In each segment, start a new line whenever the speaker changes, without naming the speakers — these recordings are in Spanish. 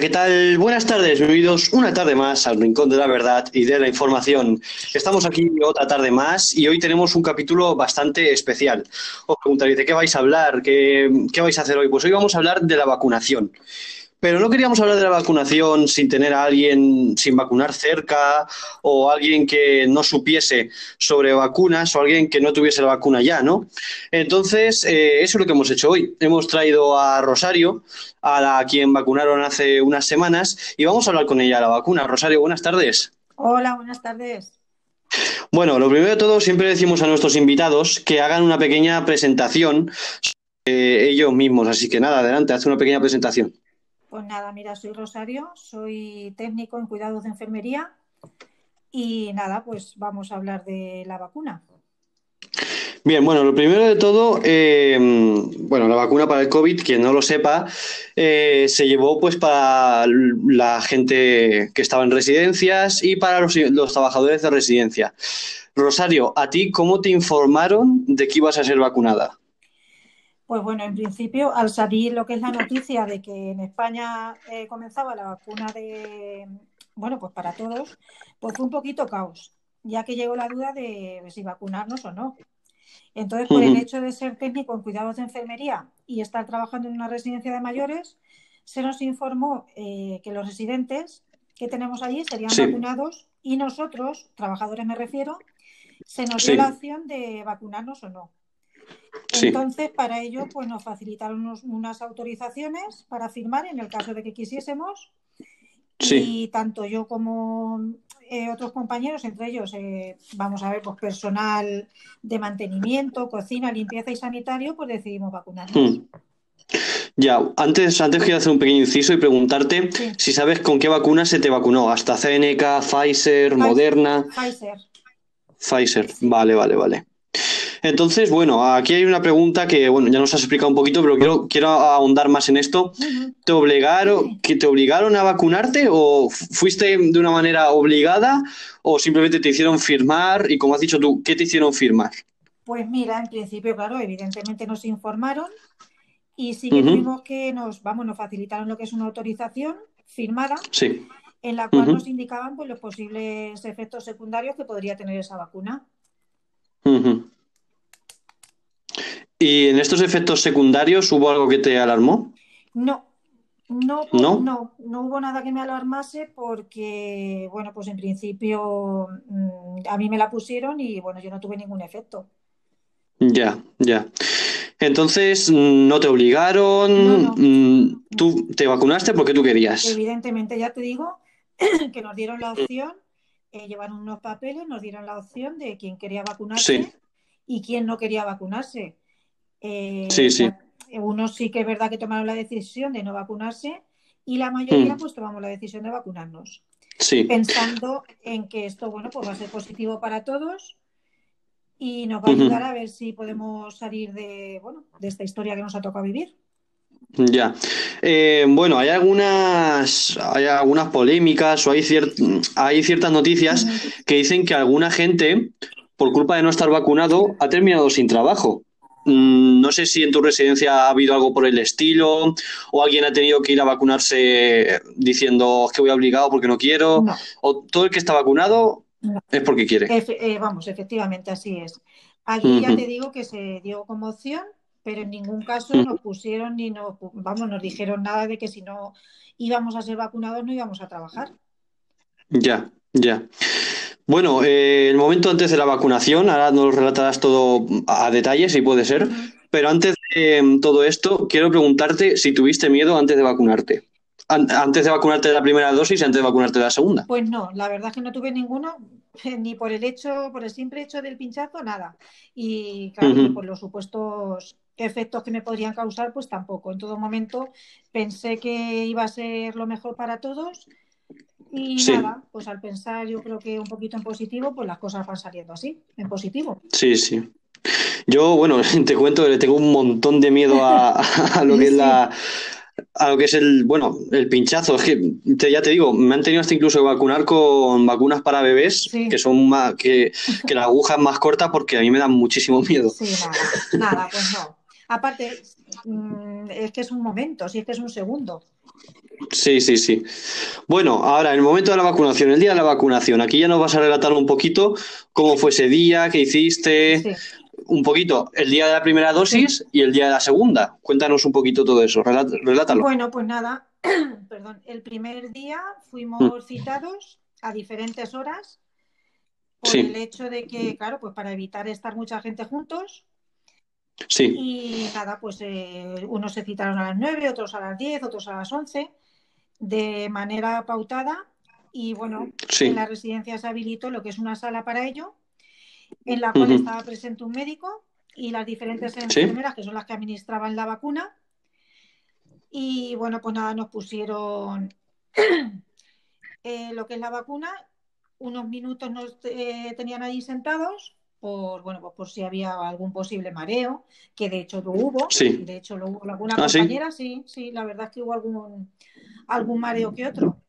¿qué tal? Buenas tardes, bienvenidos una tarde más al Rincón de la Verdad y de la Información. Estamos aquí otra tarde más y hoy tenemos un capítulo bastante especial. Os preguntaréis, ¿de qué vais a hablar? ¿Qué, qué vais a hacer hoy? Pues hoy vamos a hablar de la vacunación. Pero no queríamos hablar de la vacunación sin tener a alguien sin vacunar cerca o alguien que no supiese sobre vacunas o alguien que no tuviese la vacuna ya, ¿no? Entonces, eh, eso es lo que hemos hecho hoy. Hemos traído a Rosario, a la a quien vacunaron hace unas semanas, y vamos a hablar con ella de la vacuna. Rosario, buenas tardes.
Hola, buenas tardes.
Bueno, lo primero de todo, siempre decimos a nuestros invitados que hagan una pequeña presentación sobre ellos mismos. Así que nada, adelante, haz una pequeña presentación.
Pues nada, mira, soy Rosario, soy técnico en cuidados de enfermería y nada, pues vamos a hablar de la vacuna.
Bien, bueno, lo primero de todo, eh, bueno, la vacuna para el COVID, quien no lo sepa, eh, se llevó pues para la gente que estaba en residencias y para los, los trabajadores de residencia. Rosario, ¿a ti cómo te informaron de que ibas a ser vacunada?
Pues bueno, en principio, al salir lo que es la noticia de que en España eh, comenzaba la vacuna de, bueno, pues para todos, pues fue un poquito caos, ya que llegó la duda de si vacunarnos o no. Entonces, por el hecho de ser técnico en cuidados de enfermería y estar trabajando en una residencia de mayores, se nos informó eh, que los residentes que tenemos allí serían
Sí.
vacunados y nosotros, trabajadores me refiero, se nos
Sí.
dio la opción de vacunarnos o no.
Sí.
Entonces, para ello, pues nos facilitaron unos- unas autorizaciones para firmar en el caso de que quisiésemos.
Sí.
Y tanto yo como eh, otros compañeros, entre ellos, eh, vamos a ver, pues personal de mantenimiento, cocina, limpieza y sanitario, pues decidimos vacunarnos.
Hmm. Ya, antes, antes quiero hacer un pequeño inciso y preguntarte
Sí.
si sabes con qué vacuna se te vacunó. AstraZeneca, Pfizer, Moderna,
Pfizer.
Pfizer. Vale, vale, vale. Entonces, bueno, aquí hay una pregunta que, bueno, ya nos has explicado un poquito, pero quiero, quiero ahondar más en esto. ¿Te obligaron, que te obligaron a vacunarte o fuiste de una manera obligada o simplemente te hicieron firmar? Y como has dicho tú, ¿qué te hicieron firmar?
Pues mira, en principio, claro, evidentemente nos informaron y sí que que nos, vamos, nos facilitaron lo que es una autorización firmada
Sí.
en la cual nos indicaban pues, los posibles efectos secundarios que podría tener esa vacuna.
¿Y en estos efectos secundarios hubo algo que te alarmó?
No, no,
¿No?
no, no hubo nada que me alarmase porque, bueno, pues en principio mm, a mí me la pusieron y bueno, yo no tuve ningún efecto.
Ya, ya. Entonces, no te obligaron,
No,
mm, tú te vacunaste porque tú querías.
Evidentemente, ya te digo que nos dieron la opción, eh, llevaron unos papeles, nos dieron la opción de quién quería vacunarse
Sí.
y quién no quería vacunarse. Eh,
Sí, sí.
unos sí que es verdad que tomaron la decisión de no vacunarse y la mayoría
Mm.
pues tomamos la decisión de vacunarnos,
Sí,
pensando en que esto, bueno, pues va a ser positivo para todos y nos va a ayudar a ver si podemos salir de, bueno, de esta historia que nos ha tocado vivir.
ya. Eh, bueno, hay algunas, hay algunas polémicas o hay, cier- hay ciertas noticias que dicen que alguna gente, por culpa de no estar vacunado, ha terminado sin trabajo. Mm, No sé si en tu residencia ha habido algo por el estilo o alguien ha tenido que ir a vacunarse diciendo "Es que voy obligado porque no quiero,
No,
o todo el que está vacunado
no.
es porque quiere.
Efe- eh, vamos, efectivamente, así es. Aquí ya te digo que se dio como opción, pero en ningún caso nos pusieron ni nos, vamos, nos dijeron nada de que si no íbamos a ser vacunados no íbamos a trabajar.
Ya, ya. Bueno, eh, el momento antes de la vacunación, ahora nos relatarás todo a detalle, si puede ser, pero antes de em, todo esto, quiero preguntarte si tuviste miedo antes de vacunarte. An- antes de vacunarte de la primera dosis y antes de vacunarte de la segunda.
Pues no, la verdad es que no tuve ninguno, ni por el hecho, por el simple hecho del pinchazo, nada. Y claro, por los supuestos efectos que me podrían causar, pues tampoco. En todo momento pensé que iba a ser lo mejor para todos y
Sí.
nada, pues al pensar yo creo que un poquito en positivo, pues las cosas van saliendo así, en positivo.
Sí, sí. Yo, bueno, te cuento que le tengo un montón de miedo a, a lo que es
Sí.
la, a lo que es el, bueno, el pinchazo. Es que te- ya te digo, me han tenido hasta incluso que vacunar con vacunas para bebés,
Sí.
que son más, que, que la aguja es más corta porque a mí me dan muchísimo miedo.
Sí, nada, nada, pues no. Aparte, mm, es que es un momento, sí es que es un segundo.
Sí, sí, sí. Bueno, ahora, en el momento de la vacunación, el día de la vacunación, aquí ya nos vas a relatar un poquito cómo fue ese día, qué hiciste,
Sí.
un poquito el día de la primera dosis y el día de la segunda. Cuéntanos un poquito todo eso, relá- relátalo.
Bueno, pues nada, perdón, el primer día fuimos citados a diferentes horas por
Sí.
el hecho de que, claro, pues para evitar estar mucha gente juntos
Sí,
y nada, pues eh, unos se citaron a las 9, otros a las 10, otros a las 11, de manera pautada y bueno,
sí,
en la residencia se habilitó lo que es una sala para ello, en la cual estaba presente un médico y las diferentes enfermeras que son las que administraban la vacuna. Y bueno, pues nada, nos pusieron eh, lo que es la vacuna. Unos minutos nos eh, tenían allí sentados por, bueno, pues por si había algún posible mareo, que de hecho lo hubo.
Sí.
De hecho lo hubo alguna
Ah,
compañera, sí, sí, la verdad es que hubo algún, algún mareo que otro.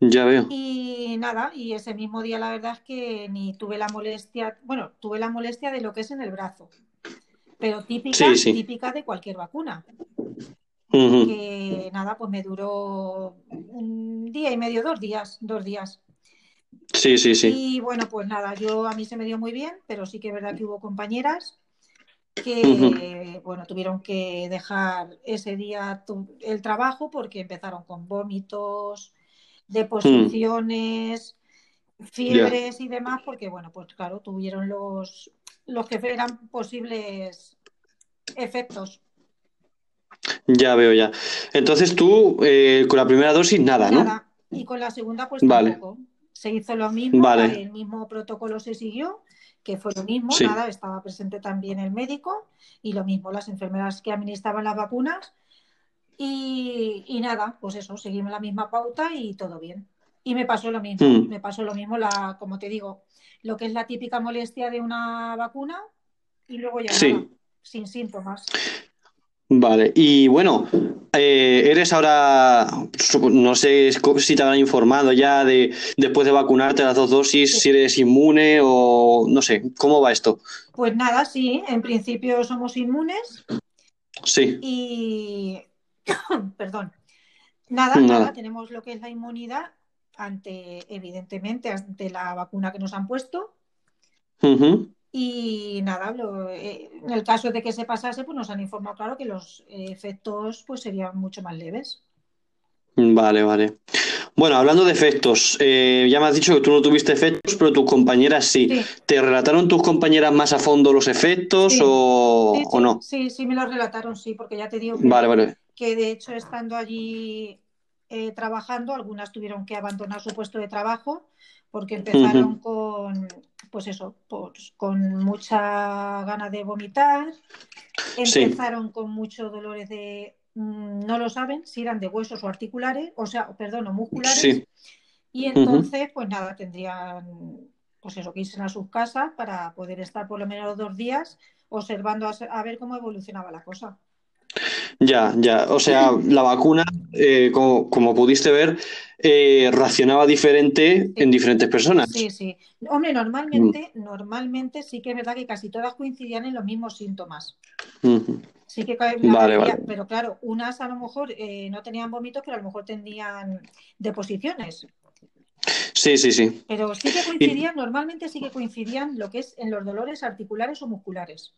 ya veo.
Y nada, y ese mismo día la verdad es que ni tuve la molestia, bueno, tuve la molestia de lo que es en el brazo, pero típica,
Sí, sí.
típica de cualquier vacuna, que nada, pues me duró un día y medio, dos días, dos días.
Sí, sí, sí.
Y bueno, pues nada, yo a mí se me dio muy bien, pero sí que es verdad que hubo compañeras que, bueno, tuvieron que dejar ese día tu- el trabajo porque empezaron con vómitos, deposiciones, fiebres y demás, porque, bueno, pues claro, tuvieron los, los que eran posibles efectos.
Ya veo, ya. Entonces tú, eh, con la primera dosis, nada, ¿no?
Nada. Y con la segunda, pues
Vale.
tampoco. Se hizo lo mismo,
Vale.
el mismo protocolo se siguió, que fue lo mismo,
Sí.
nada, estaba presente también el médico y lo mismo las enfermeras que administraban las vacunas. Y, y nada, pues eso, seguimos la misma pauta y todo bien. Y me pasó lo mismo,
Mm.
me pasó lo mismo, la, como te digo, lo que es la típica molestia de una vacuna y luego ya
Sí.
nada, sin síntomas.
Vale, y bueno, eh, eres ahora, no sé si te habrán informado ya de después de vacunarte las dos dosis, si eres inmune o no sé, ¿cómo va esto?
Pues nada, sí, en principio somos inmunes
Sí,
y, perdón, nada,
Nada.
nada, tenemos lo que es la inmunidad ante, evidentemente, ante la vacuna que nos han puesto.
Ujú.
Y nada, lo- eh, en el caso de que se pasase, pues nos han informado, claro, que los eh, efectos pues serían mucho más leves.
Vale, vale. Bueno, hablando de efectos, eh, ya me has dicho que tú no tuviste efectos, pero tus compañeras sí.
Sí,
¿Te relataron tus compañeras más a fondo los efectos
Sí.
o,
sí,
o no?
sí, sí me lo relataron, sí, porque ya te digo que,
Vale, vale.
que de hecho estando allí eh, trabajando, algunas tuvieron que abandonar su puesto de trabajo porque empezaron con, pues eso, pues, con mucha gana de vomitar,
Sí.
empezaron con muchos dolores de, mm, no lo saben si eran de huesos o articulares, o sea, perdón, o musculares,
Sí.
y entonces, pues nada, tendrían, pues eso, que irse a sus casas para poder estar por lo menos dos días observando a, a ver cómo evolucionaba la cosa.
Ya, ya. O sea, la vacuna, eh, como, como pudiste ver, eh, reaccionaba diferente en diferentes personas.
Sí, sí. Hombre, normalmente, normalmente sí que es verdad que casi todas coincidían en los mismos síntomas.
Ujú.
Sí que
Vale,
mayoría,
vale.
pero claro, unas a lo mejor eh, no tenían vómitos, pero a lo mejor tenían deposiciones.
Sí, sí, sí.
Pero sí que coincidían, normalmente sí que coincidían lo que es en los dolores articulares o musculares.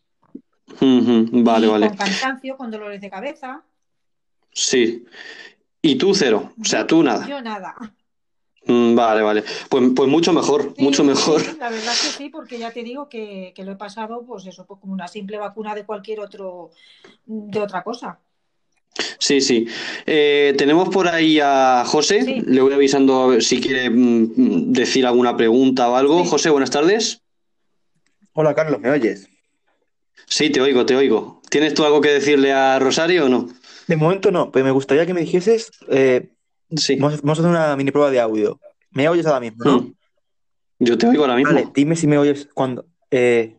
Vale,
Y
vale.
Con cansancio, con dolores de cabeza.
Sí. Y tú cero. O sea, tú nada.
Yo nada.
Mm, Vale, vale. Pues, pues mucho mejor,
Sí,
mucho mejor.
sí, la verdad que sí, porque ya te digo que, que lo he pasado, pues eso, pues como una simple vacuna de cualquier otro, de otra cosa.
Sí, sí. Eh, tenemos por ahí a José.
Sí.
Le voy avisando a ver si quiere mm, decir alguna pregunta o algo.
Sí.
José, buenas tardes.
Hola Carlos, ¿me oyes?
Sí, te oigo, te oigo. ¿Tienes tú algo que decirle a Rosario o no?
De momento no, pero me gustaría que me dijeses, eh,
Sí.
vamos, vamos a hacer una mini prueba de audio. ¿Me oyes ahora mismo, no?
Mm. Yo te oigo ahora mismo.
Vale, dime si me oyes cuando... eh,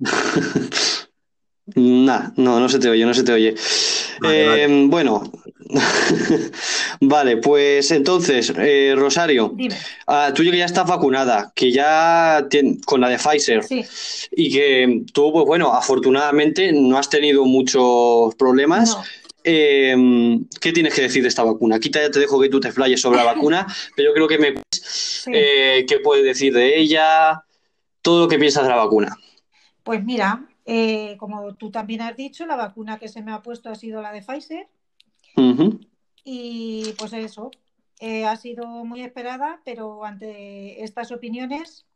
Nah, no, no se te oye, no se te oye.
Vale,
Eh, Bueno, vale, pues entonces, eh, Rosario, ah, tú que ya estás vacunada, que ya tien- con la de Pfizer
Sí,
y que tú, pues bueno, afortunadamente no has tenido muchos problemas.
no.
eh, ¿qué tienes que decir de esta vacuna? Aquí te, te dejo que tú te flayes sobre la vacuna, pero yo creo que me
Sí.
eh, qué puedes decir de ella, todo lo que piensas de la vacuna.
Pues mira, eh, como tú también has dicho, la vacuna que se me ha puesto ha sido la de Pfizer y pues eso, eh, ha sido muy esperada, pero ante estas opiniones,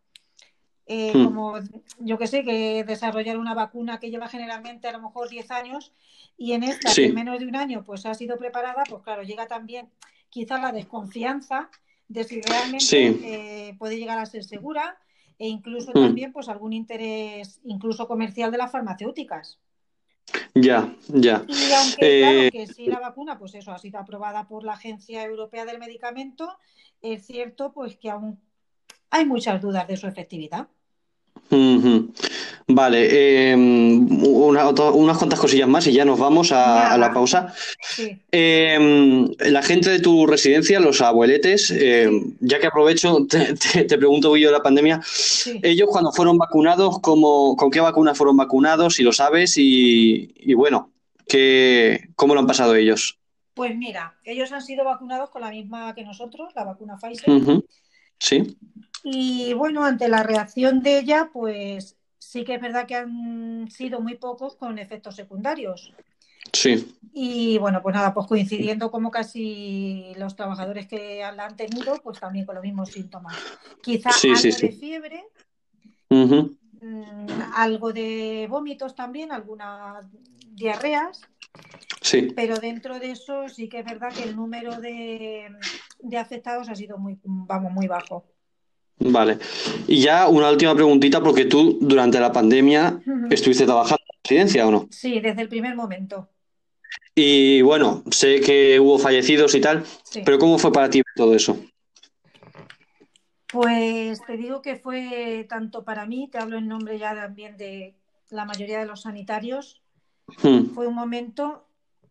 eh,
Hmm.
como yo que sé, que desarrollar una vacuna que lleva generalmente a lo mejor 10 años y en esta,
Sí.
que en menos de un año, pues ha sido preparada, pues claro, llega también quizás la desconfianza de si realmente
Sí.
eh, puede llegar a ser segura e incluso
Hmm.
también pues algún interés incluso comercial de las farmacéuticas.
Ya, ya.
Y aunque, claro,
Eh,
que sí la vacuna, pues eso, ha sido aprobada por la Agencia Europea del Medicamento, es cierto pues que aún hay muchas dudas de su efectividad.
Vale, eh, una- unas cuantas cosillas más y ya nos vamos a, a la pausa.
Sí,
Eh, la gente de tu residencia, los abueletes, eh,
Sí.
ya que aprovecho, te, te- te pregunto, Guillo, de la pandemia,
sí.
ellos cuando fueron vacunados, ¿cómo, ¿con qué vacuna fueron vacunados? Si lo sabes, y, y bueno, ¿qué, ¿cómo lo han pasado ellos?
Pues mira, ellos han sido vacunados con la misma que nosotros, la vacuna Pfizer.
Sí,
y bueno, ante la reacción de ella, pues sí que es verdad que han sido muy pocos con efectos secundarios.
sí,
Y bueno, pues nada, pues coincidiendo como casi los trabajadores que la han tenido, pues también con los mismos síntomas. Quizá
Sí,
algo
sí, sí.
de fiebre, mm, algo de vómitos también, algunas diarreas,
sí.
pero dentro de eso sí que es verdad que el número de, de afectados ha sido muy, vamos, muy bajo.
Vale. Y ya una última preguntita, porque tú durante la pandemia estuviste trabajando en la residencia, ¿o no?
Sí, desde el primer momento.
Y bueno, sé que hubo fallecidos y tal,
Sí.
pero ¿cómo fue para ti todo eso?
Pues te digo que fue tanto para mí, te hablo en nombre ya también de la mayoría de los sanitarios,
Hmm,
fue un momento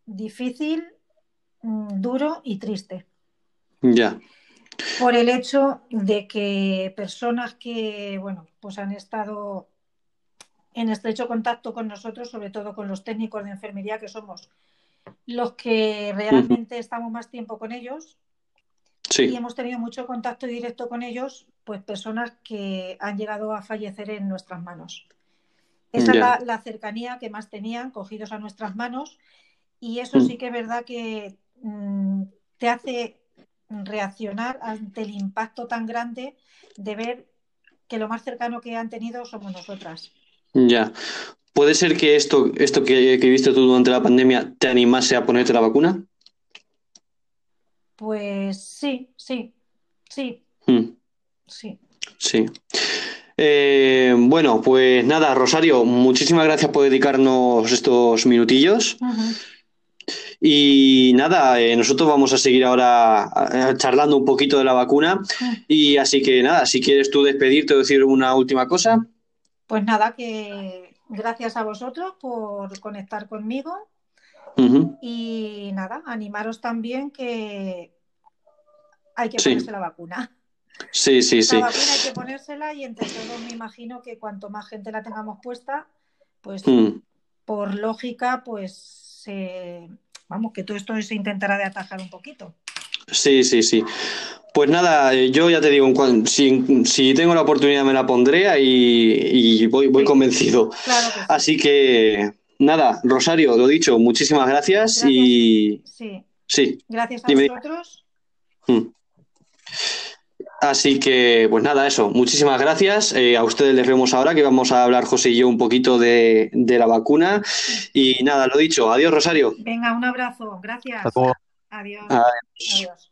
difícil, mm, duro y triste.
Ya,
Por el hecho de que personas que, bueno, pues han estado en estrecho contacto con nosotros, sobre todo con los técnicos de enfermería, que somos los que realmente estamos más tiempo con ellos, y hemos tenido mucho contacto directo con ellos, pues personas que han llegado a fallecer en nuestras manos. Esa es la cercanía que más tenían, cogidos a nuestras manos, y eso
Mm.
sí que es verdad que mm, te hace reaccionar ante el impacto tan grande de ver que lo más cercano que han tenido somos nosotras.
ya. ¿Puede ser que esto, esto que, que viste tú durante la pandemia te animase a ponerte la vacuna?
Pues sí, sí, sí,
Hmm,
sí.
Sí. Eh, bueno, pues nada, Rosario, muchísimas gracias por dedicarnos estos minutillos. Y nada, eh, nosotros vamos a seguir ahora eh, charlando un poquito de la vacuna. Y así que nada, si quieres tú despedirte o decir una última cosa.
Pues nada, que gracias a vosotros por conectar conmigo y nada, animaros también que hay que
Sí.
ponerse la vacuna.
Sí, sí, sí.
La vacuna hay que ponérsela y entre todos me imagino que cuanto más gente la tengamos puesta, pues
Mm,
por lógica, pues eh, vamos, que todo esto se intentará de atajar un poquito.
Sí, sí, sí. Pues nada, eh, yo ya te digo, si, si tengo la oportunidad me la pondré y, y voy, voy
Sí.
convencido.
Claro que sí.
Así que nada, Rosario, lo dicho, muchísimas gracias
Gracias.
y
Sí,
sí.
gracias a
Dime.
vosotros.
mm. Así que, pues nada, eso, muchísimas gracias. Eh, a ustedes les vemos ahora que vamos a hablar José y yo un poquito de, de la vacuna. Y nada, lo dicho, adiós, Rosario.
Venga, un abrazo. Gracias. Adiós.
Adiós.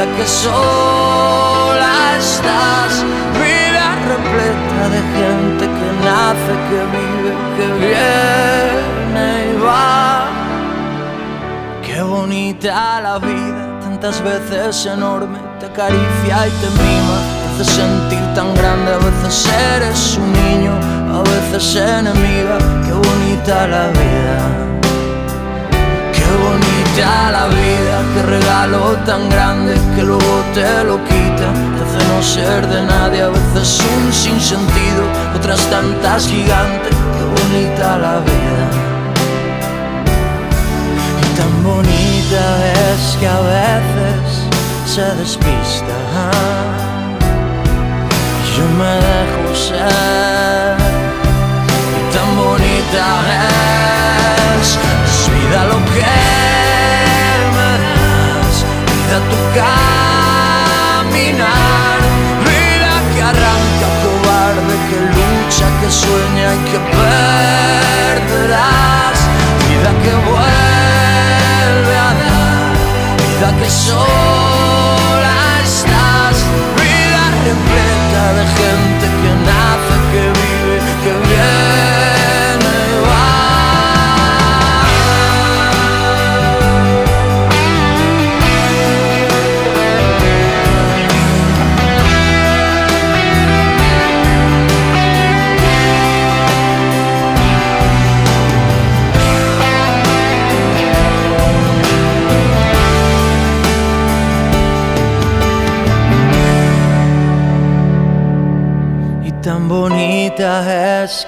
vida que sola estás, vida repleta de gente que nace, que vive, que viene y va. Qué bonita la vida, tantas veces enorme, te acaricia y te mima, te hace sentir tan grande, a veces eres un niño, a veces enemiga, qué bonita la vida. Qué bonita la vida, qué regalo tan grande que luego te lo quita, te hace no ser de nadie, a veces un sinsentido, otras tantas gigantes, qué bonita la vida. Y tan bonita es que a veces se despista. Yo me dejo ser. Y tan bonita es, es vida lo que vida tu caminar, vida que arranca cobarde, que lucha, que sueña y que perderás, vida que vuelve a dar, vida que sola estás, vida repleta de gente que nace, que vive, que viene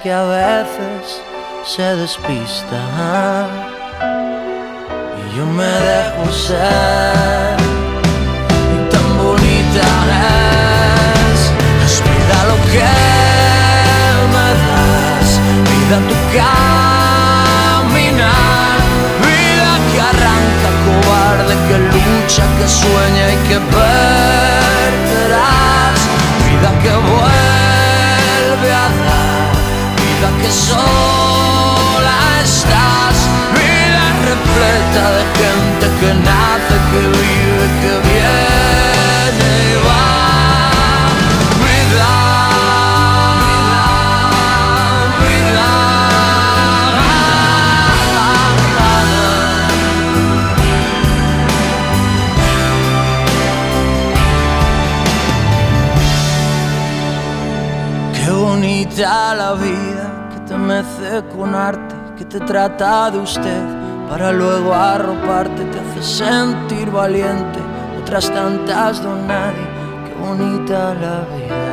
que a veces se despista. Y yo me dejo ser. Y tan bonita es, es lo que me das, vida tu caminar, vida que arranca cobarde, que lucha, que sueña y que perderás, vida que vuelve que sola estás, vida repleta de gente que nace, que vive, que viene y va. Vida, vida. Qué bonita la vida con arte, que te trata de usted para luego arroparte, te hace sentir valiente. Otras tantas don nadie, qué bonita la vida.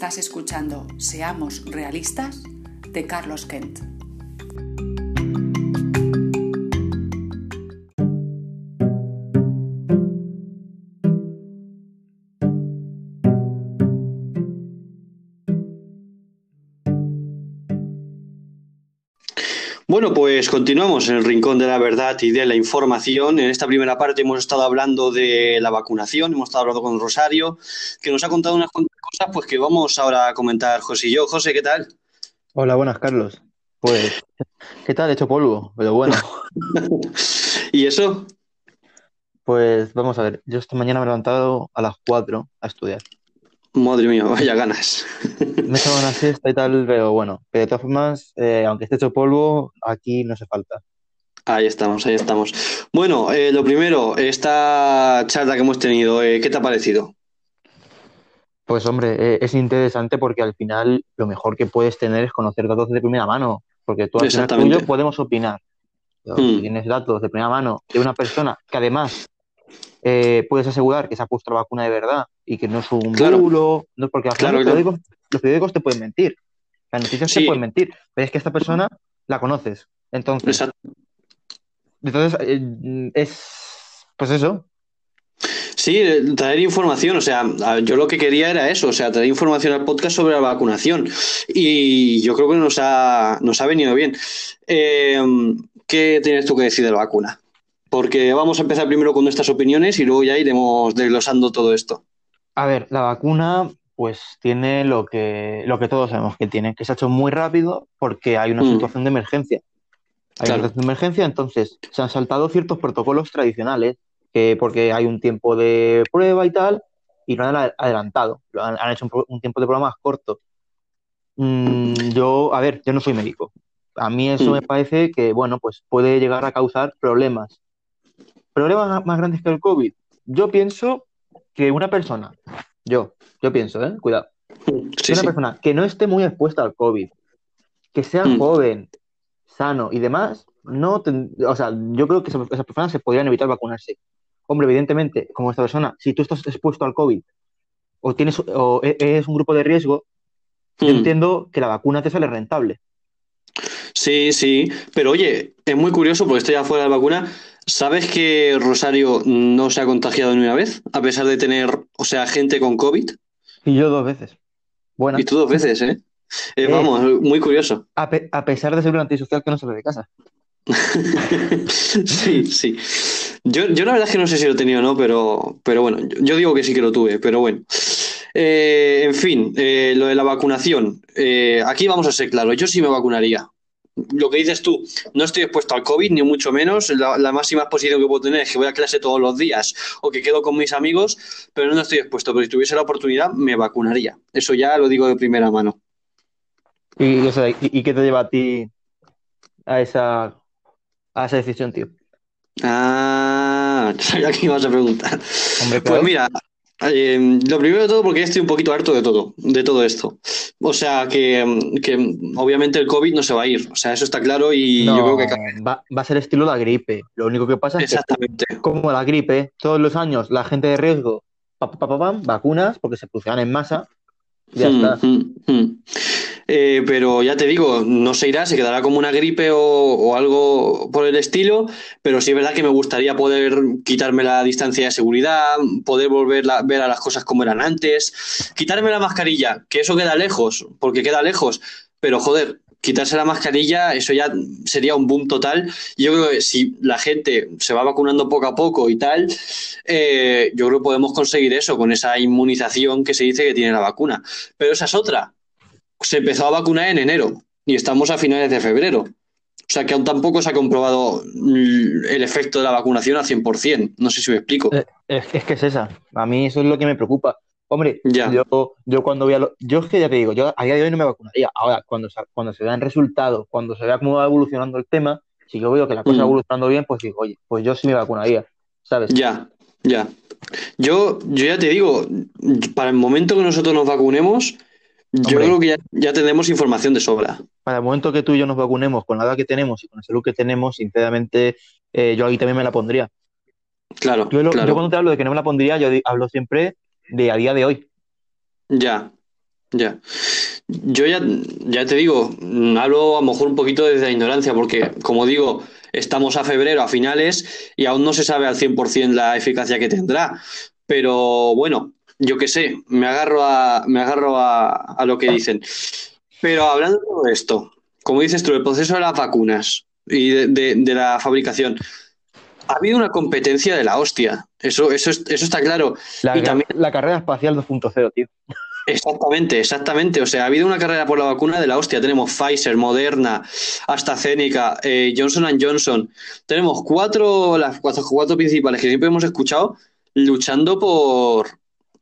Estás escuchando Seamos Realistas de Carlos Kent.
Bueno, pues continuamos en el rincón de la verdad y de la información. En esta primera parte hemos estado hablando de la vacunación, hemos estado hablando con Rosario, que nos ha contado unas cuantas cosas, pues que vamos ahora a comentar José y yo. José, ¿qué tal?
Hola, buenas, Carlos. Pues, ¿qué tal? He hecho polvo, pero bueno.
¿Y eso?
Pues vamos a ver, yo esta mañana me he levantado a las 4 a estudiar.
Madre mía, vaya ganas.
Me he echado una siesta y tal, pero bueno, pero de todas formas, eh, aunque esté hecho polvo, aquí no hace falta.
Ahí estamos, ahí estamos. Bueno, eh, lo primero, esta charla que hemos tenido, eh, ¿qué te ha parecido?
Pues hombre, es interesante porque al final lo mejor que puedes tener es conocer datos de primera mano, porque tú al final
Exactamente.
tuyo podemos opinar. Pero
Mm.
Si tienes datos de primera mano de una persona que además eh, puedes asegurar que se ha puesto la vacuna de verdad y que no es un
Claro.
bulo, no porque al final
Claro,
los, periódicos, los periódicos te pueden mentir, las noticias
Sí.
te pueden mentir, pero es que esta persona la conoces. Entonces,
Exacto.
entonces eh, es pues eso.
Sí, eh, traer información, o sea, yo lo que quería era eso, o sea, traer información al podcast sobre la vacunación y yo creo que nos ha, nos ha venido bien. Eh, ¿qué tienes tú que decir de la vacuna? Porque vamos a empezar primero con nuestras opiniones y luego ya iremos desglosando todo esto.
A ver, la vacuna pues tiene lo que, lo que todos sabemos que tiene, que se ha hecho muy rápido porque hay una
Mm.
situación de emergencia. Hay
Claro.
una situación de emergencia, entonces se han saltado ciertos protocolos tradicionales, que porque hay un tiempo de prueba y tal, y lo han ad- adelantado, lo han, han hecho un tiempo de prueba más corto. Mm, yo, a ver, yo no soy médico. A mí eso
Mm.
me parece que, bueno, pues puede llegar a causar problemas. ¿Problemas más grandes que el COVID? Yo pienso que una persona, yo, yo pienso, ¿eh? Cuidado,
Sí,
una
sí.
persona que no esté muy expuesta al COVID, que sea
Mm.
joven, sano y demás, no ten- o sea, yo creo que esas, personas se podrían evitar vacunarse. Hombre, evidentemente, como esta persona, si tú estás expuesto al COVID o tienes o e- eres un grupo de riesgo, yo
Mm.
entiendo que la vacuna te sale rentable.
Sí, sí, pero oye, es muy curioso porque estoy afuera de vacuna. ¿Sabes que Rosario no se ha contagiado ni una vez, a pesar de tener, o sea, gente con COVID?
Y yo dos veces. Bueno,
Y tú dos veces, ¿eh? Eh,
Eh.
vamos, muy curioso.
a, pe- a pesar de ser un antisocial que no sale de casa.
Sí, sí. Yo, yo la verdad es que no sé si lo tenía o no, pero, pero bueno, yo, yo digo que sí que lo tuve, pero bueno. Eh, en fin, eh, lo de la vacunación. Eh, aquí vamos a ser claros, yo sí me vacunaría. Lo que dices tú, no estoy expuesto al COVID, ni mucho menos. La, la máxima exposición que puedo tener es que voy a clase todos los días o que quedo con mis amigos, pero no estoy expuesto. Pero si tuviese la oportunidad, me vacunaría. Eso ya lo digo de primera mano.
¿Y, o sea, y, y qué te lleva a ti a esa, a esa decisión, tío?
Ah, sabía que ibas a preguntar.
Hombre,
Pues mira, eh, lo primero de todo, porque estoy un poquito harto de todo, de todo esto. O sea, que, que obviamente el COVID no se va a ir. O sea, eso está claro y yo creo que...
Va, va a ser estilo la gripe. Lo único que pasa es que, como la gripe, todos los años la gente de riesgo, pa, pa, pa, vacunas, porque se producirán en masa, ya
Mm,
está.
mm, mm. Eh, pero ya te digo, no se irá, se quedará como una gripe o, algo por el estilo, pero sí es verdad que me gustaría poder quitarme la distancia de seguridad, poder volver a ver a las cosas como eran antes, quitarme la mascarilla, que eso queda lejos, porque queda lejos, pero joder, quitarse la mascarilla, eso ya sería un boom total. Yo creo que si la gente se va vacunando poco a poco y tal, eh, yo creo que podemos conseguir eso con esa inmunización que se dice que tiene la vacuna. Pero esa es otra. Se empezó a vacunar en enero y estamos a finales de febrero. O sea que aún tampoco se ha comprobado mm, el efecto de la vacunación al 100%. No sé si me explico.
Eh, Es, es que es esa. A mí eso es lo que me preocupa. Hombre,
Ya.
yo, yo cuando voy a lo- yo es que ya te digo, yo a día de hoy no me vacunaría. Ahora, cuando se, cuando se vean resultados, cuando se vea cómo va evolucionando el tema, si yo veo que la cosa
Mm.
va evolucionando bien, pues digo, oye, pues yo sí me vacunaría, ¿sabes?
Ya, ya. Yo, yo ya te digo, para el momento que nosotros nos vacunemos, yo
Hombre.
creo que ya, ya tendremos información de sobra.
Para el momento que tú y yo nos vacunemos con la edad que tenemos y con la salud que tenemos, sinceramente, eh, yo ahí también me la pondría.
Claro,
Yo, lo-
claro.
yo cuando te hablo de que no me la pondría, yo hablo siempre de a día de hoy.
Ya, ya. Yo ya, ya te digo, mm, hablo a lo mejor un poquito desde la ignorancia, porque como digo, estamos a febrero, a finales, y aún no se sabe al 100% la eficacia que tendrá. Pero bueno, yo qué sé, me agarro a, me agarro a, a lo que dicen. Pero hablando de todo esto, como dices tú, el proceso de las vacunas y de, de- de la fabricación, ha habido una competencia de la hostia. Eso, eso, es- eso está claro.
La,
Y también-
la carrera espacial 2.0, tío.
Exactamente, exactamente. O sea, ha habido una carrera por la vacuna de la hostia. Tenemos Pfizer, Moderna, AstraZeneca, eh, Johnson Johnson. Tenemos cuatro, las cuatro, cuatro principales que siempre hemos escuchado luchando por,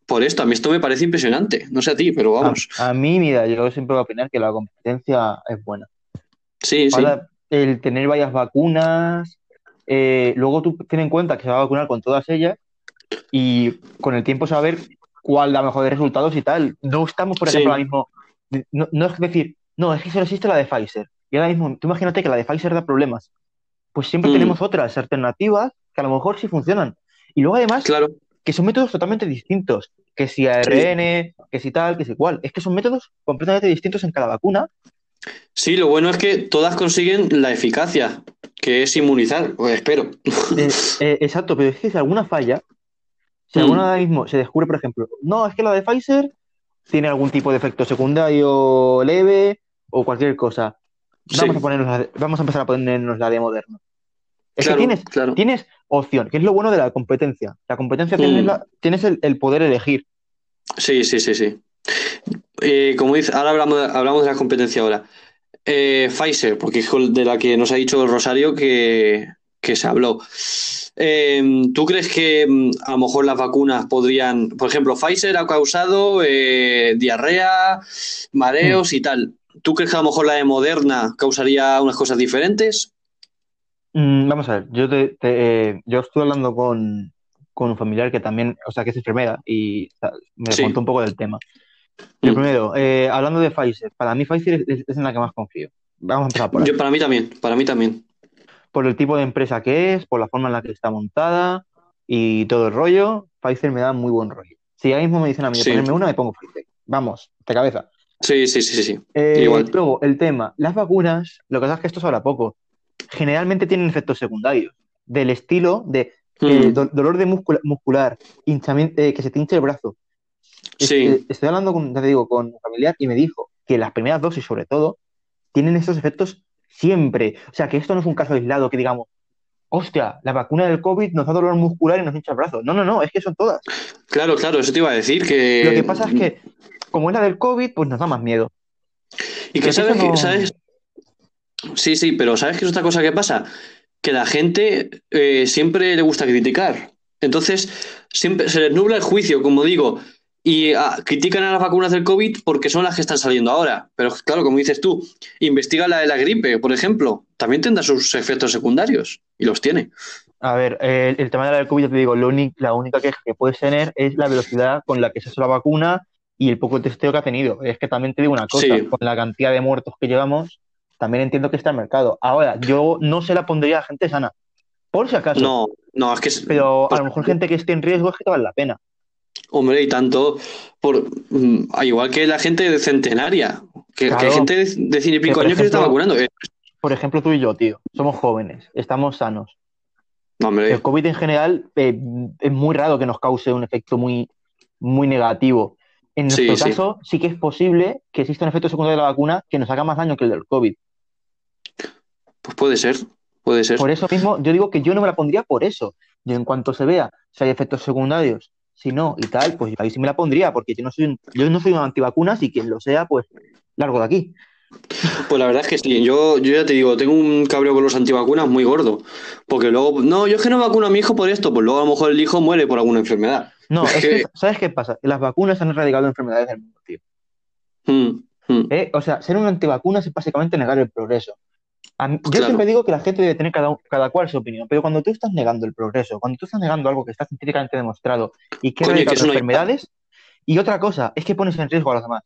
por esto. A mí esto me parece impresionante. No sé a ti, pero vamos.
A, a mí, mira, yo siempre voy a opinar que la competencia es buena.
Sí, sí.
El tener varias vacunas, eh, luego tú ten en cuenta que se va a vacunar con todas ellas y con el tiempo saber cuál da mejores resultados y tal. No estamos, por
Sí.
ejemplo, ahora mismo, no, no es decir, no, es que solo existe la de Pfizer. Y ahora mismo, tú imagínate que la de Pfizer da problemas. Pues siempre
Mm.
tenemos otras alternativas que a lo mejor sí funcionan. Y luego además,
Claro.
Que son métodos totalmente distintos. Que si ARN, que si tal, que si cual. Es que son métodos completamente distintos en cada vacuna
Sí, lo bueno es que todas consiguen la eficacia, que es inmunizar. Pues espero.
Eh, eh, exacto, pero es que si alguna falla, si
Mm.
alguna ahora mismo se descubre, por ejemplo, no, es que la de Pfizer tiene algún tipo de efecto secundario leve o cualquier cosa, vamos
Sí.
a ponernos la de- vamos a empezar a ponernos la de Moderna. Es
Claro,
que tienes,
claro.
tienes opción, que es lo bueno de la competencia. La competencia tienes,
Mm.
la- tienes el, el poder elegir.
Sí, sí, sí, sí. Eh, como dice, ahora hablamos, hablamos de la competencia ahora. Eh, Pfizer, porque es de la que nos ha dicho Rosario que, que se habló. Eh, ¿tú crees que mm, a lo mejor las vacunas podrían, por ejemplo, Pfizer ha causado eh, diarrea, mareos y tal? ¿Tú crees que a lo mejor la de Moderna causaría unas cosas diferentes?
Mm, vamos a ver, yo, te, te- eh, yo estuve hablando con, con un familiar que también, o sea, que es enfermera y o sea, me
Sí.
contó un poco del tema. Lo
Mm.
primero, eh, hablando de Pfizer, para mí Pfizer es, es en la que más confío. Vamos a empezar por ahí.
Yo, para mí también, para mí también.
Por el tipo de empresa que es, por la forma en la que está montada y todo el rollo, Pfizer me da muy buen rollo. Si ahora mismo me dicen a mí
Sí.
ponerme una, me pongo Pfizer. Vamos, de cabeza.
Sí, sí, sí, sí, sí.
Eh,
Igual.
luego, el tema, las vacunas, lo que pasa es que esto se habla poco, generalmente tienen efectos secundarios, del estilo de eh,
Mm.
do- dolor de múscula- muscular, hinchamiento, eh, que se te hinche el brazo. Es-
Sí.
eh, estoy hablando con, te digo, con un familiar y me dijo que las primeras dosis, sobre todo, tienen estos efectos siempre. O sea, que esto no es un caso aislado que digamos, hostia, la vacuna del COVID nos da dolor muscular y nos hincha el brazo. No, no, no, es que son todas.
Claro, claro, eso te iba a decir que...
Lo que pasa es que, como es la del COVID, pues nos da más miedo.
Y que sabes que, sabes, sí, sí, pero ¿sabes qué es otra cosa que pasa? Que la gente eh, siempre le gusta criticar. Entonces, siempre se les nubla el juicio, como digo, y ah, critican a las vacunas del COVID porque son las que están saliendo ahora. Pero claro, como dices tú, investiga la de la gripe, por ejemplo, también tendrá sus efectos secundarios, y los tiene.
A ver, eh, el, tema de la del COVID, te digo, lo la única queja que puedes tener es la velocidad con la que se ha hecho la vacuna y el poco testeo que ha tenido. Es que también te digo una cosa,
Sí.
con la cantidad de muertos que llevamos, también entiendo que está el mercado. Ahora, yo no se la pondría a gente sana, por si acaso.
No, no, es que...
Pero a
pues,
lo mejor gente que esté en riesgo es que te vale la pena.
Hombre, y tanto, por, mm, al igual que la gente de centenaria, que, que hay gente de, de cien y pico años que se está vacunando. Eh,
Por ejemplo, tú y yo, tío, somos jóvenes, estamos sanos.
no, hombre,
El COVID en general eh, es muy raro que nos cause un efecto muy, muy negativo. En nuestro
sí.
caso, sí que es posible que exista un efecto secundario de la vacuna que nos haga más daño que el del COVID.
Pues puede ser, puede ser.
Por eso mismo, yo digo que yo no me la pondría por eso. Yo en cuanto se vea si hay efectos secundarios, si no y tal, pues ahí sí me la pondría, porque yo no soy un, yo no soy un antivacunas y quien lo sea, pues largo de aquí.
Pues la verdad es que sí, yo, yo ya te digo, tengo un cabreo con los antivacunas muy gordo, porque luego, no, yo es que no vacuno a mi hijo por esto, pues luego a lo mejor el hijo muere por alguna enfermedad.
No,
Es
que, ¿sabes qué pasa? Las vacunas han erradicado enfermedades del mundo, tío.
Mm, mm.
¿Eh? O sea, ser un antivacunas es básicamente negar el progreso. Mí- yo
Claro.
siempre digo que la gente debe tener cada, cada cual su opinión, pero cuando tú estás negando el progreso, cuando tú estás negando algo que está científicamente demostrado y que
no hay-
enfermedades, y otra cosa es que pones en riesgo a los demás.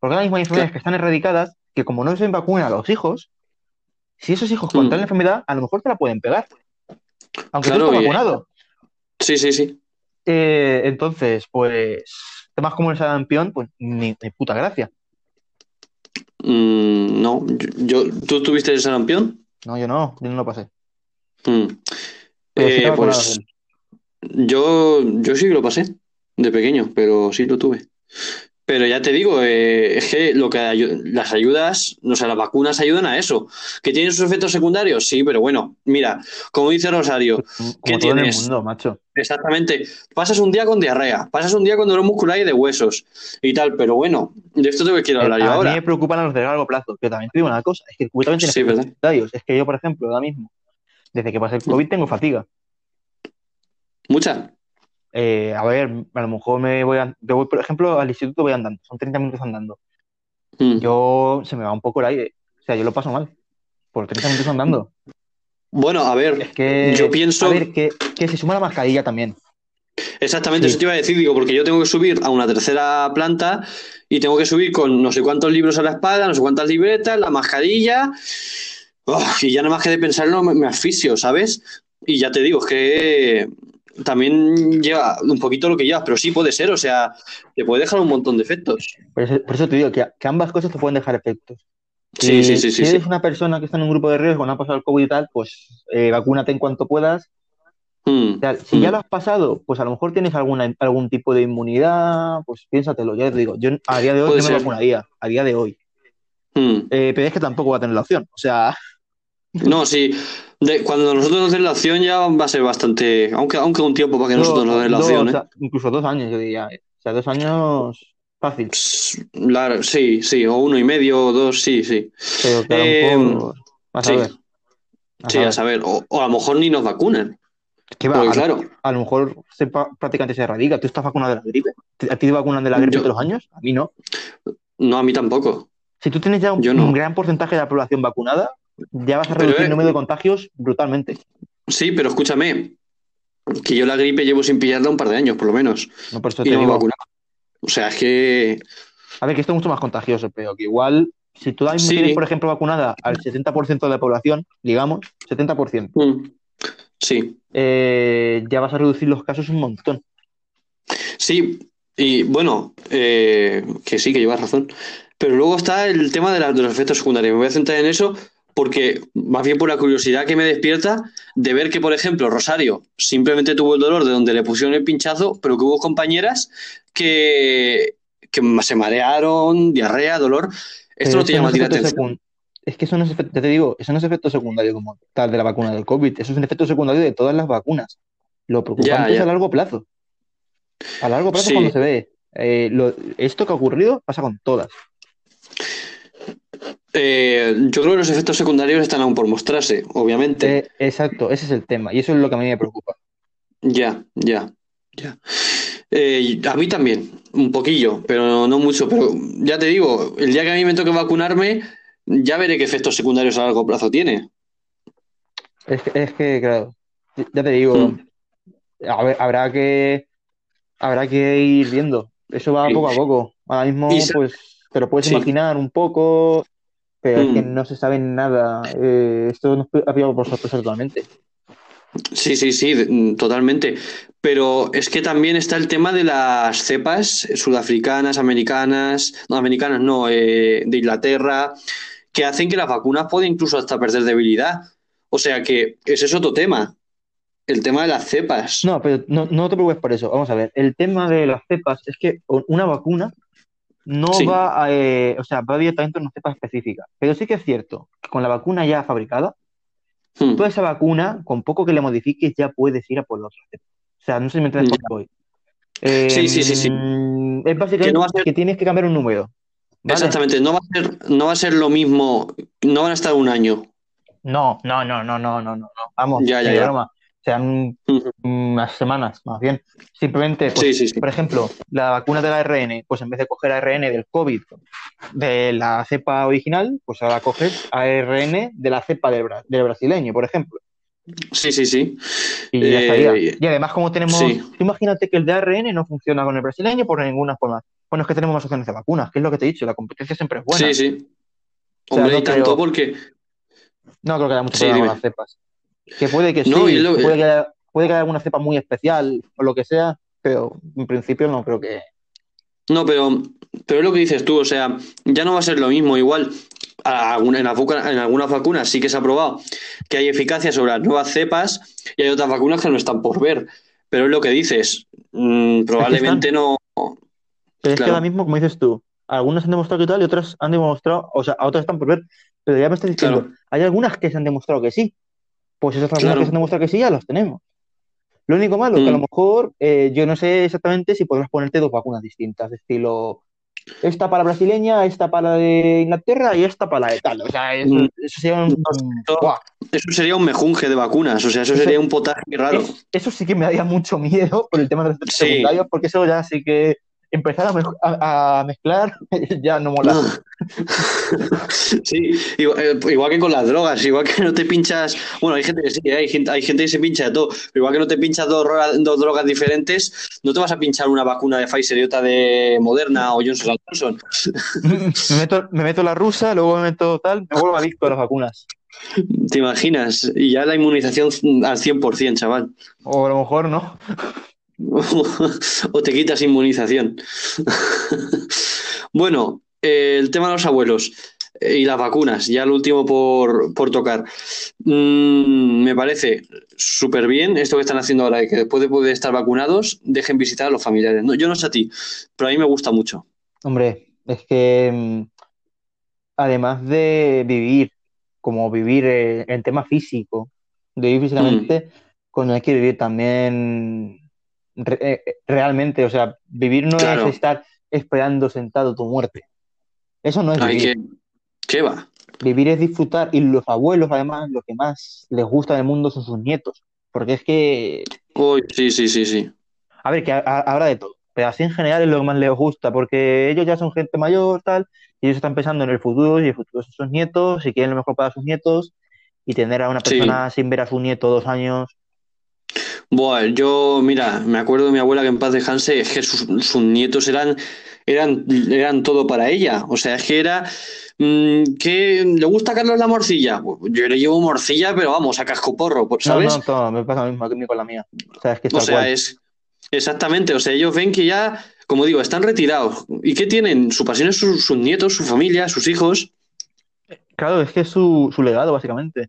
Porque ahora mismo hay enfermedades que están erradicadas que como no se vacunan a los hijos, si esos hijos contraen
Mm.
la enfermedad, a lo mejor te la pueden pegar. Aunque
Claro,
tú estés vacunado.
Sí, sí, sí.
Eh, entonces, pues, temas como el sarampión, pues ni, ni puta gracia.
Mm, no, yo, yo- ¿tú tuviste el sarampión?
No, yo no, yo no lo pasé.
Mm.
Sí
Eh, pues yo, yo sí que lo pasé de pequeño, pero sí lo tuve. Pero ya te digo, eh, es que lo que ayu- las ayudas, o sea, las vacunas ayudan a eso. ¿Que tienen sus efectos secundarios? Sí, pero bueno, mira, como dice Rosario,
Como
¿qué
todo en el
tienes?
mundo, macho.
Exactamente. Pasas un día con diarrea, pasas un día con dolor muscular y de huesos y tal, pero bueno, de esto te quiero hablar yo
Eh, a mí
ahora.
me preocupan los de largo plazo, pero también te digo una cosa, es que tiene
Sí.
Es que yo, por ejemplo, ahora mismo, desde que pasé el COVID tengo fatiga.
Mucha.
Eh, a ver, a lo mejor me voy, a- yo voy, por ejemplo, al instituto voy andando, son 30 minutos andando.
Mm.
Yo se me va un poco el aire, o sea, yo lo paso mal, por 30 minutos andando.
Bueno, a ver,
Es que,
yo pienso,
a ver, que, que se suma la mascarilla también.
exactamente
Sí.
eso te iba a decir, digo, porque yo tengo que subir a una tercera planta y tengo que subir con no sé cuántos libros a la espalda, no sé cuántas libretas, la mascarilla, y ya nada más que de pensarlo me, me asfixio, ¿sabes? Y ya te digo, es que también lleva un poquito lo que llevas, pero sí puede ser, o sea, te puede dejar un montón de efectos.
Por eso, por eso te digo que, que ambas cosas te pueden dejar efectos.
Sí,
Y
sí, sí, sí,
si
sí.
eres una persona que está en un grupo de riesgo, no ha pasado el COVID y tal, pues eh, vacúnate en cuanto puedas.
Mm,
O sea, si ya
mm.
lo has pasado, pues a lo mejor tienes alguna, algún tipo de inmunidad, pues piénsatelo. Ya te digo, yo a día de hoy no me vacunaría, a día de hoy.
Mm.
Eh, pero es que tampoco va a tener la opción. O sea,
No, sí. De- cuando nosotros nos den la opción ya va a ser bastante. Aunque, aunque un tiempo para que nosotros nos den la opción, ¿eh?
incluso dos años, yo diría. eh. O sea, dos años fácil.
La- sí, sí, o uno y medio, o dos, sí, sí.
Pero que
Eh.
Vas a
sí.
ver. Vas
Sí,
a
saber. O, o a lo mejor ni nos vacunan.
¿Qué va?
Porque
A,
claro,
a lo mejor se prácticamente se erradica. ¿Tú estás vacunado de la gripe? ¿A ti te vacunan de la gripe
Yo-
todos los años? A mí no.
no, a mí tampoco.
Si tú tienes ya un,
Yo no.
un gran porcentaje de la población vacunada, ya vas a reducir
eh,
el número de contagios brutalmente.
Sí, pero escúchame, que yo la gripe llevo sin pillarla un par de años, por lo menos.
No por eso
Y
te
no
digo.
vacunado. O sea, es que.
A ver, que esto es mucho más contagioso, pero que igual, si tú
Sí.
tienes, por ejemplo, vacunada al 70% de la población, digamos, 70%,
mm, Sí,
eh, ya vas a reducir los casos un montón.
sí. Y bueno, eh, que sí, que llevas razón. Pero luego está el tema de, la- de los efectos secundarios. Me voy a centrar en eso porque, más bien por la curiosidad que me despierta de ver que, por ejemplo, Rosario simplemente tuvo el dolor de donde le pusieron el pinchazo, pero que hubo compañeras que, que se marearon, diarrea, dolor. Esto
Pero
no te llama a ti la atención.
Es que eso no es efecto, te digo, eso no es efecto secundario como tal de la vacuna del COVID, eso es un efecto secundario de todas las vacunas. Lo preocupante
Ya,
es a largo plazo. A largo plazo
Sí.
cuando se ve. eh, lo- esto que ha ocurrido pasa con todas.
Eh, yo creo que los efectos secundarios están aún por mostrarse, obviamente.
Eh, exacto, ese es el tema. Y eso es lo que a mí me preocupa.
Ya, ya, ya. Eh, a mí también, un poquillo, pero no mucho. Pero ya te digo, el día que a mí me toque vacunarme, ya veré qué efectos secundarios a largo plazo tiene.
Es que, es que, claro, ya te digo,
Mm.
a ver, habrá que, habrá que ir viendo. Eso va poco a poco. Ahora mismo,
Y
pues, te lo puedes
Sí.
imaginar un poco, pero es que
Mm.
no se sabe nada. Eh, esto nos ha pillado por sorpresa totalmente.
Sí, sí, sí, mm, totalmente. Pero es que también está el tema de las cepas sudafricanas, americanas, no, americanas no, eh, de Inglaterra, que hacen que las vacunas puedan incluso hasta perder debilidad. O sea que ese es otro tema, el tema de las cepas.
No, pero no, no te preocupes por eso. Vamos a ver, el tema de las cepas es que una vacuna no
Sí.
va a, eh, o sea, va a una cepa específica. Pero sí que es cierto que con la vacuna ya fabricada,
Hmm.
toda esa vacuna, con poco que le modifiques, ya puedes ir a por la otra cepa. O sea, no sé si me entiendes por qué voy. Eh,
Sí, sí, sí, sí.
Es básicamente
Que no va a ser-
que tienes que cambiar un número. ¿vale?
Exactamente, no va a ser, no va a ser lo mismo, no van a estar un año.
No, no, no, no, no, no, no. Vamos,
Ya, ya, ya.
broma. Sean unas semanas, más bien. Simplemente, pues,
Sí, sí, sí.
por ejemplo, la vacuna del ARN, pues en vez de coger ARN del COVID de la cepa original, pues ahora coges ARN de la cepa del, bra- del brasileño, por ejemplo.
Sí, sí, sí.
Y ya
Eh.
Y además, como tenemos, imagínate que el de ARN no funciona con el brasileño por ninguna forma. Bueno, es que tenemos más opciones de vacunas, que es lo que te he dicho, la competencia siempre es buena.
Sí, sí.
O sea,
Hombre,
no
y tanto
creo-
porque.
No creo que haya mucho problema con las cepas. Que puede que sí,
No, lo-
puede que haya, puede que haya alguna cepa muy especial o lo que sea, pero en principio no creo que.
No, pero, pero es lo que dices tú, o sea, ya no va a ser lo mismo. Igual, en, algunas vacunas sí que se ha probado que hay eficacia sobre las nuevas cepas y hay otras vacunas que no están por ver. Pero es lo que dices, mm, probablemente no.
Pero es que ahora mismo, como dices tú, algunas han demostrado que tal y otras han demostrado, o sea, a otras están por ver. Pero ya me estás diciendo,
Claro.
hay algunas que se han demostrado que sí. Pues esas
Claro.
que se demostrado que sí, ya las tenemos. Lo único malo que a lo
Mm.
mejor eh, yo no sé exactamente si podrás ponerte dos vacunas distintas, de estilo esta para brasileña, esta para de Inglaterra y esta para la de tal. O sea, eso,
Mm.
eso sería un,
Eso- sería un mejunje de vacunas, o sea, eso
Eso-
sería un potaje raro.
Es- eso sí que me daría mucho miedo por el tema de los
Sí.
secundarios, porque eso ya sí que empezar a, a- a mezclar ya no mola.
Sí, igual, eh, igual que con las drogas, igual que no te pinchas, bueno, hay gente que sí, ¿eh? hay gente, hay gente que se pincha de todo, pero igual que no te pinchas dos, dos drogas diferentes, no te vas a pinchar una vacuna de Pfizer y otra de Moderna o Johnson Johnson.
Me meto, me meto la rusa, luego me meto tal, me vuelvo adicto a las vacunas.
¿Te imaginas? Y ya la inmunización al 100%, chaval.
O a lo mejor no.
o te quitas inmunización. bueno, eh, el tema de los abuelos eh, y las vacunas, ya lo último por, por tocar. Mm, me parece súper bien esto que están haciendo ahora, que después de poder estar vacunados, dejen visitar a los familiares. No, yo no sé a ti, pero a mí me gusta mucho.
Hombre, es que mm, además de vivir, como vivir eh, en tema físico, de vivir físicamente, cuando hay que vivir también re- eh, realmente, o sea, vivir no
Claro.
es estar esperando sentado tu muerte. Eso no es
Hay
vivir.
¿Qué va?
Vivir es disfrutar y los abuelos, además, lo que más les gusta del mundo son sus nietos. Porque es que,
Uy, sí, sí, sí, sí.
a ver, que ha- ha- habrá de todo, pero así en general es lo que más les gusta, porque ellos ya son gente mayor, tal, y ellos están pensando en el futuro y el futuro son sus nietos, y quieren lo mejor para sus nietos, y tener a una
Sí.
persona sin ver a su nieto dos años,
Buah, yo, mira, me acuerdo de mi abuela que en paz descanse, es que sus, sus nietos eran, eran, eran todo para ella. O sea, es que era. mm. ¿Le gusta a Carlos la morcilla? Pues Yo le llevo morcilla, pero vamos, a cascoporro, pues,
No,
¿sabes?
no, todo, me pasa lo mismo que con la mía. O sea, es que
O sea,
cual.
es. Exactamente, o sea, ellos ven que ya, como digo, están retirados. ¿Y qué tienen? Su pasión es sus, sus nietos, su familia, sus hijos.
Claro, es que es su, su legado, básicamente.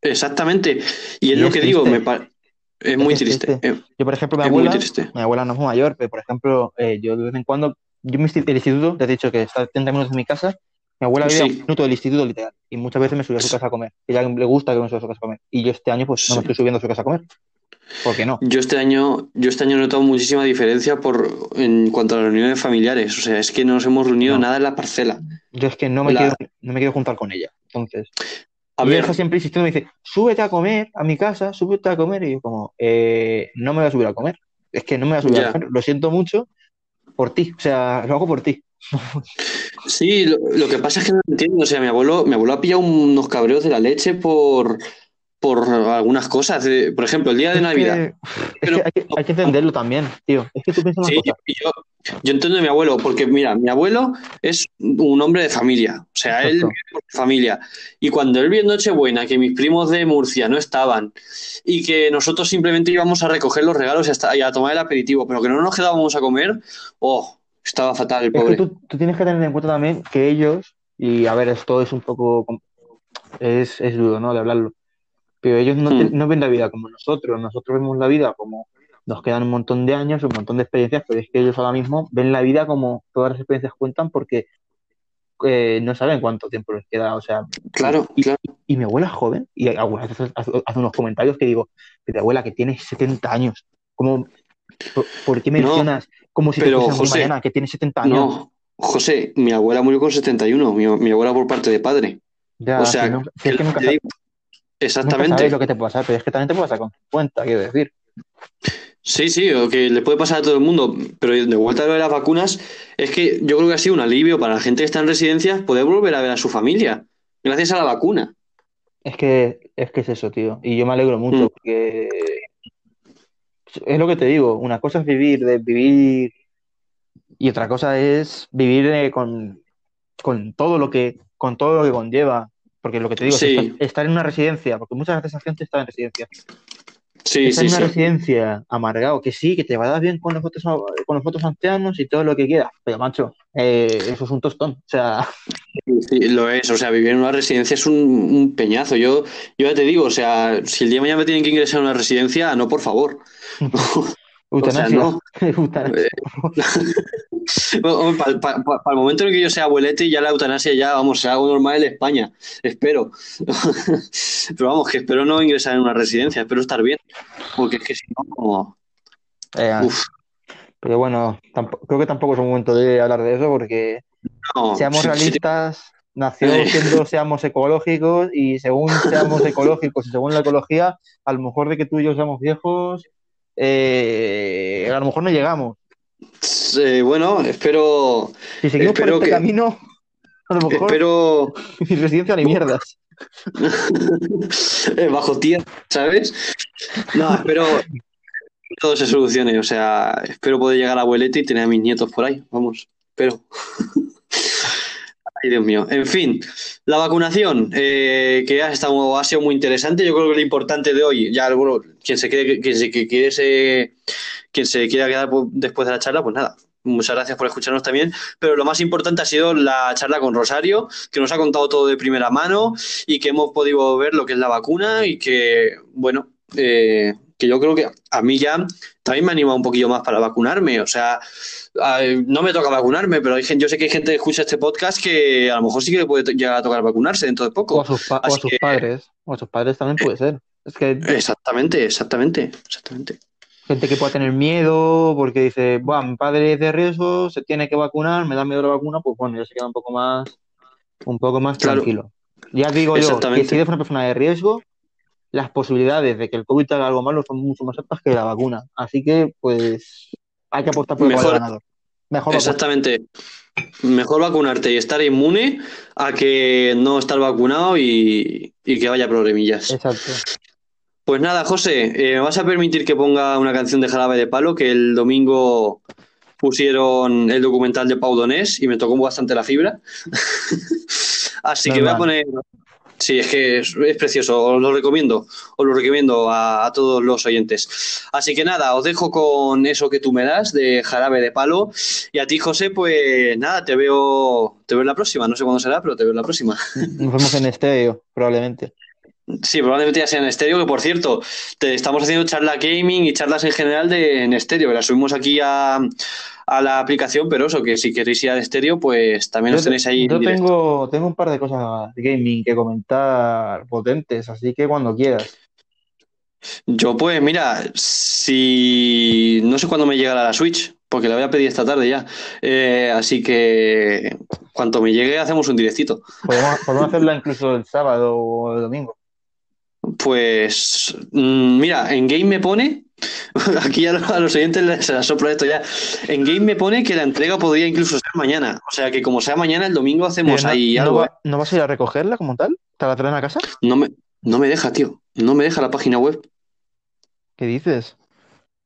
Exactamente. Y es
Y
lo
es
que digo, me pa- es muy
Es
triste.
triste. Yo, por ejemplo, mi
muy
abuela, mi abuela no es mayor, pero por ejemplo, eh, yo de vez en cuando, yo insti- el instituto, te he dicho que está a 30 minutos de mi casa, mi abuela vive a
Sí.
un minuto del instituto literal, y muchas veces me sube a su casa a comer. Ella le gusta que me suba a su casa a comer. Y yo este año, pues no me estoy subiendo a su casa a comer. ¿Por qué no?
Yo este año, yo este año he notado muchísima diferencia por en cuanto a las reuniones familiares. O sea, es que no nos hemos reunido
No.
nada en la parcela.
Yo es que no me
La-
quiero, no me quiero juntar con ella. Entonces,
A ver,
está siempre insistiendo, me dice, súbete a comer a mi casa, súbete a comer. Y yo como, eh, no me voy a subir a comer. Es que no me voy a subir a comer. Lo siento mucho por ti. O sea, lo hago por ti.
sí, lo, lo que pasa es que no entiendo. O sea, mi abuelo, mi abuelo ha pillado unos cabreos de la leche por, por algunas cosas. Por ejemplo, el día de
Es
Navidad.
que, es
Pero-
que hay, que hay que entenderlo también, tío. Es que tú piensas
Sí,
cosa.
yo, yo, yo entiendo a mi abuelo, porque mira, mi abuelo es un hombre de familia, o sea, él vive su familia. Y cuando él vio en Nochebuena que mis primos de Murcia no estaban y que nosotros simplemente íbamos a recoger los regalos y, hasta, y a tomar el aperitivo, pero que no nos quedábamos a comer, oh, estaba fatal el
Es que
pobre.
tú, tú tienes que tener en cuenta también que ellos, y a ver, esto es un poco, es, es duro, ¿no? De hablarlo, pero ellos no, te-
Hmm.
no ven la vida como nosotros, nosotros vemos la vida como nos quedan un montón de años, un montón de experiencias, pero es que ellos ahora mismo ven la vida como todas las experiencias cuentan porque eh, no saben cuánto tiempo les queda, o sea,
Claro,
y,
claro.
y mi abuela es joven, y algunas veces hace, hace unos comentarios que digo, pero abuela, que tiene 70 años, ¿cómo, por, por qué
No,
mencionas como si te
pero,
morir
José,
mañana, que tiene 70 años?
No, José, mi abuela murió con 71, mi, mi abuela por parte de padre.
Ya,
O sea,
no- es que nunca,
te
nunca
exactamente.
sabes lo que te puede pasar, pero es que también te puede pasar con 50, quiero decir.
Sí, sí, o que le puede pasar a todo el mundo, pero de vuelta a lo de las vacunas, es que yo creo que ha sido un alivio para la gente que está en residencias poder volver a ver a su familia, gracias a la vacuna.
Es que, es que es eso, tío. Y yo me alegro mucho
Mm.
porque es lo que te digo, una cosa es vivir, de vivir, y otra cosa es vivir eh, con, con todo lo que, con todo lo que conlleva. Porque lo que te digo,
Sí.
estás- estar en una residencia, porque muchas veces esa gente está en residencia.
Sí,
Estar
sí,
en una residencia amargado, que sí, que te va a dar bien con los otros, con los otros ancianos y todo lo que quieras, pero macho, eh, eso es un tostón. O sea,
Sí, lo es, o sea, vivir en una residencia es un, un peñazo. Yo, yo ya te digo, o sea, si el día de mañana me tienen que ingresar a una residencia, no, por favor. O sea,
eutanasia.
no.
Eutanasia.
Para el momento en que yo sea abuelete y ya la eutanasia ya, vamos, sea algo normal en España. Espero. Pero vamos, que espero no ingresar en una residencia, espero estar bien. Porque es que si no, como...
Eh, pero bueno, creo que tampoco es un momento de hablar de eso porque seamos realistas, nació siendo seamos ecológicos y según seamos ecológicos y según la ecología, a lo mejor de que tú y yo seamos viejos, eh, a lo mejor no llegamos.
bueno, espero.
Si seguimos por este camino, a lo mejor.
Espero.
Ni residencia ni mierdas.
Bajo tierra, ¿sabes? No, espero todo se solucione. O sea, espero poder llegar a abuelete y tener a mis nietos por ahí. Vamos, espero. Ay, Dios mío. En fin, la vacunación, eh, que ha, estado, ha sido muy interesante. Yo creo que lo importante de hoy, ya bueno, quien se quede, quien se, quiere quien se quiera quedar después de la charla, pues nada, Muchas gracias por escucharnos también. Pero lo más importante ha sido la charla con Rosario, que nos ha contado todo de primera mano y que hemos podido ver lo que es la vacuna y que, bueno, eh, que yo creo que a mí ya también me anima un poquillo más para vacunarme. O sea, no me toca vacunarme, pero hay gente, yo sé que hay gente que escucha este podcast que a lo mejor sí que le puede llegar a tocar vacunarse dentro de poco.
O a sus, padres. O a sus padres también puede ser. Es que...
Exactamente, exactamente, exactamente.
Gente que pueda tener miedo porque dice, bueno, mi padre es de riesgo, se tiene que vacunar, me da miedo la vacuna, pues bueno, ya se queda un poco más, un poco más tranquilo. Ya digo yo, que si eres una persona de riesgo, las posibilidades de que el COVID haga algo malo son mucho más altas que la vacuna. Así que, pues, hay que apostar por el ganador.
Mejor Exactamente. Mejor vacunarte y estar inmune a que no estar vacunado y, que vaya problemillas.
Exacto.
Pues nada, José, eh, ¿me vas a permitir que ponga una canción de Jarabe de Palo? Que el domingo pusieron el documental de Pau Donés y me tocó bastante la fibra. Así que voy a poner Sí, es que es, precioso, os lo recomiendo, os lo recomiendo a, todos los oyentes. Así que nada, os dejo con eso que tú me das de jarabe de palo. Y a ti, José, pues nada, te veo, te veo en la próxima. No sé cuándo será, pero te veo en la próxima.
Nos vemos en estéreo, probablemente.
Sí, probablemente ya sea en estéreo, que por cierto, te estamos haciendo charla gaming y charlas en general de en estéreo, las subimos aquí a, a la aplicación, pero eso, que si queréis ir al estéreo, pues también os tenéis ahí.
Yo tengo, tengo un par de cosas de gaming que comentar potentes, así que cuando quieras.
Yo, pues, mira, si no sé cuándo me llegará la Switch, porque la voy a pedir esta tarde ya. Eh, así que cuando me llegue, hacemos un directito.
Podemos, podemos hacerla incluso el sábado o el domingo.
Pues mm, mira, en game me pone, aquí a los, oyentes les asoplo esto ya, en game me pone que la entrega podría incluso ser mañana, o sea que como sea mañana, el domingo hacemos ahí algo.
¿eh? ¿No vas a ir a recogerla como tal? ¿Te la traen a casa?
No me, no me deja, tío, no me deja la página web.
¿Qué dices?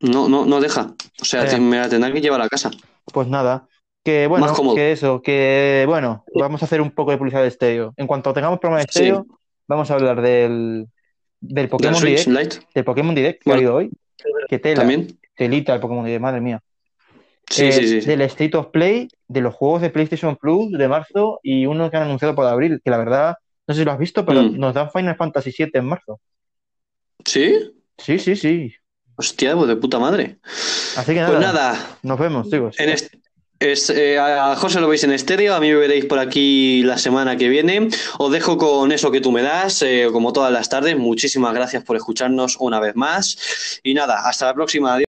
No, no, no deja, o sea, eh. me la tendrán que llevar a casa.
Pues nada, que bueno, que eso, que bueno, vamos a hacer un poco de publicidad de estéreo. En cuanto tengamos programa de estéreo, vamos a hablar del del Pokémon Direct. Del Pokémon Direct que ha habido hoy. Que tela.
También.
Telita el Pokémon Direct, madre mía.
Sí, eh, sí, sí,
Del State of Play, de los juegos de PlayStation Plus de marzo y uno que han anunciado por abril, que la verdad, no sé si lo has visto, pero mm. nos dan Final Fantasy VII en marzo.
¿Sí?
Sí, sí, sí.
Hostia, pues de puta madre.
Así que pues nada. Pues nada. Nos vemos, chicos.
En, este, es, eh, a José lo veis en estéreo, a mí me veréis por aquí la semana que viene. Os dejo con eso que tú me das, eh, como todas las tardes. Muchísimas gracias por escucharnos una vez más. Y nada, hasta la próxima. Adiós.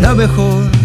Lo mejor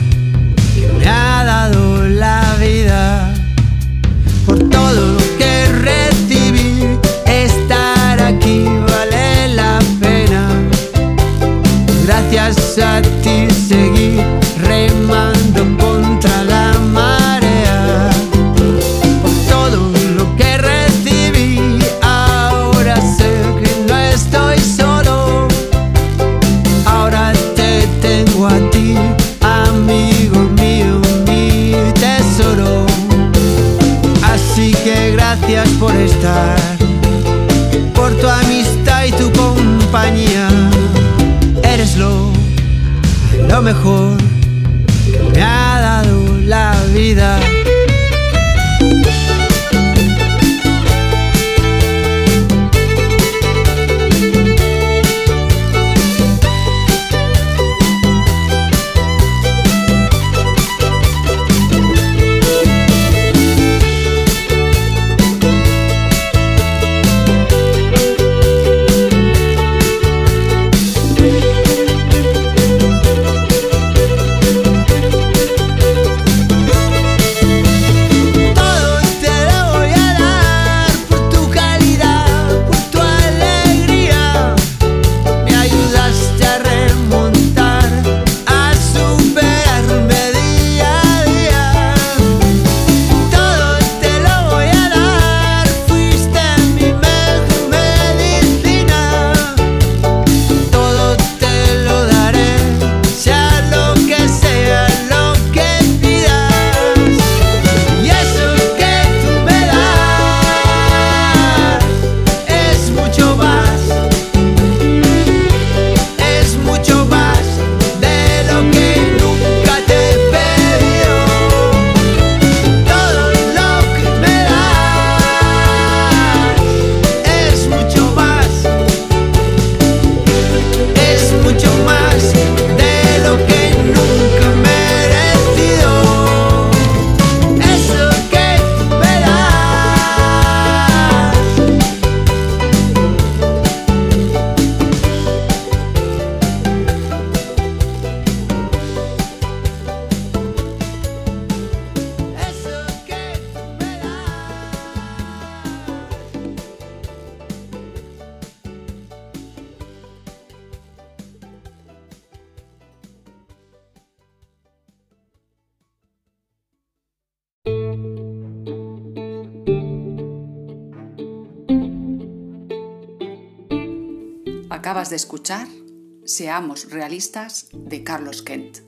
Seamos realistas de Carlos Kent.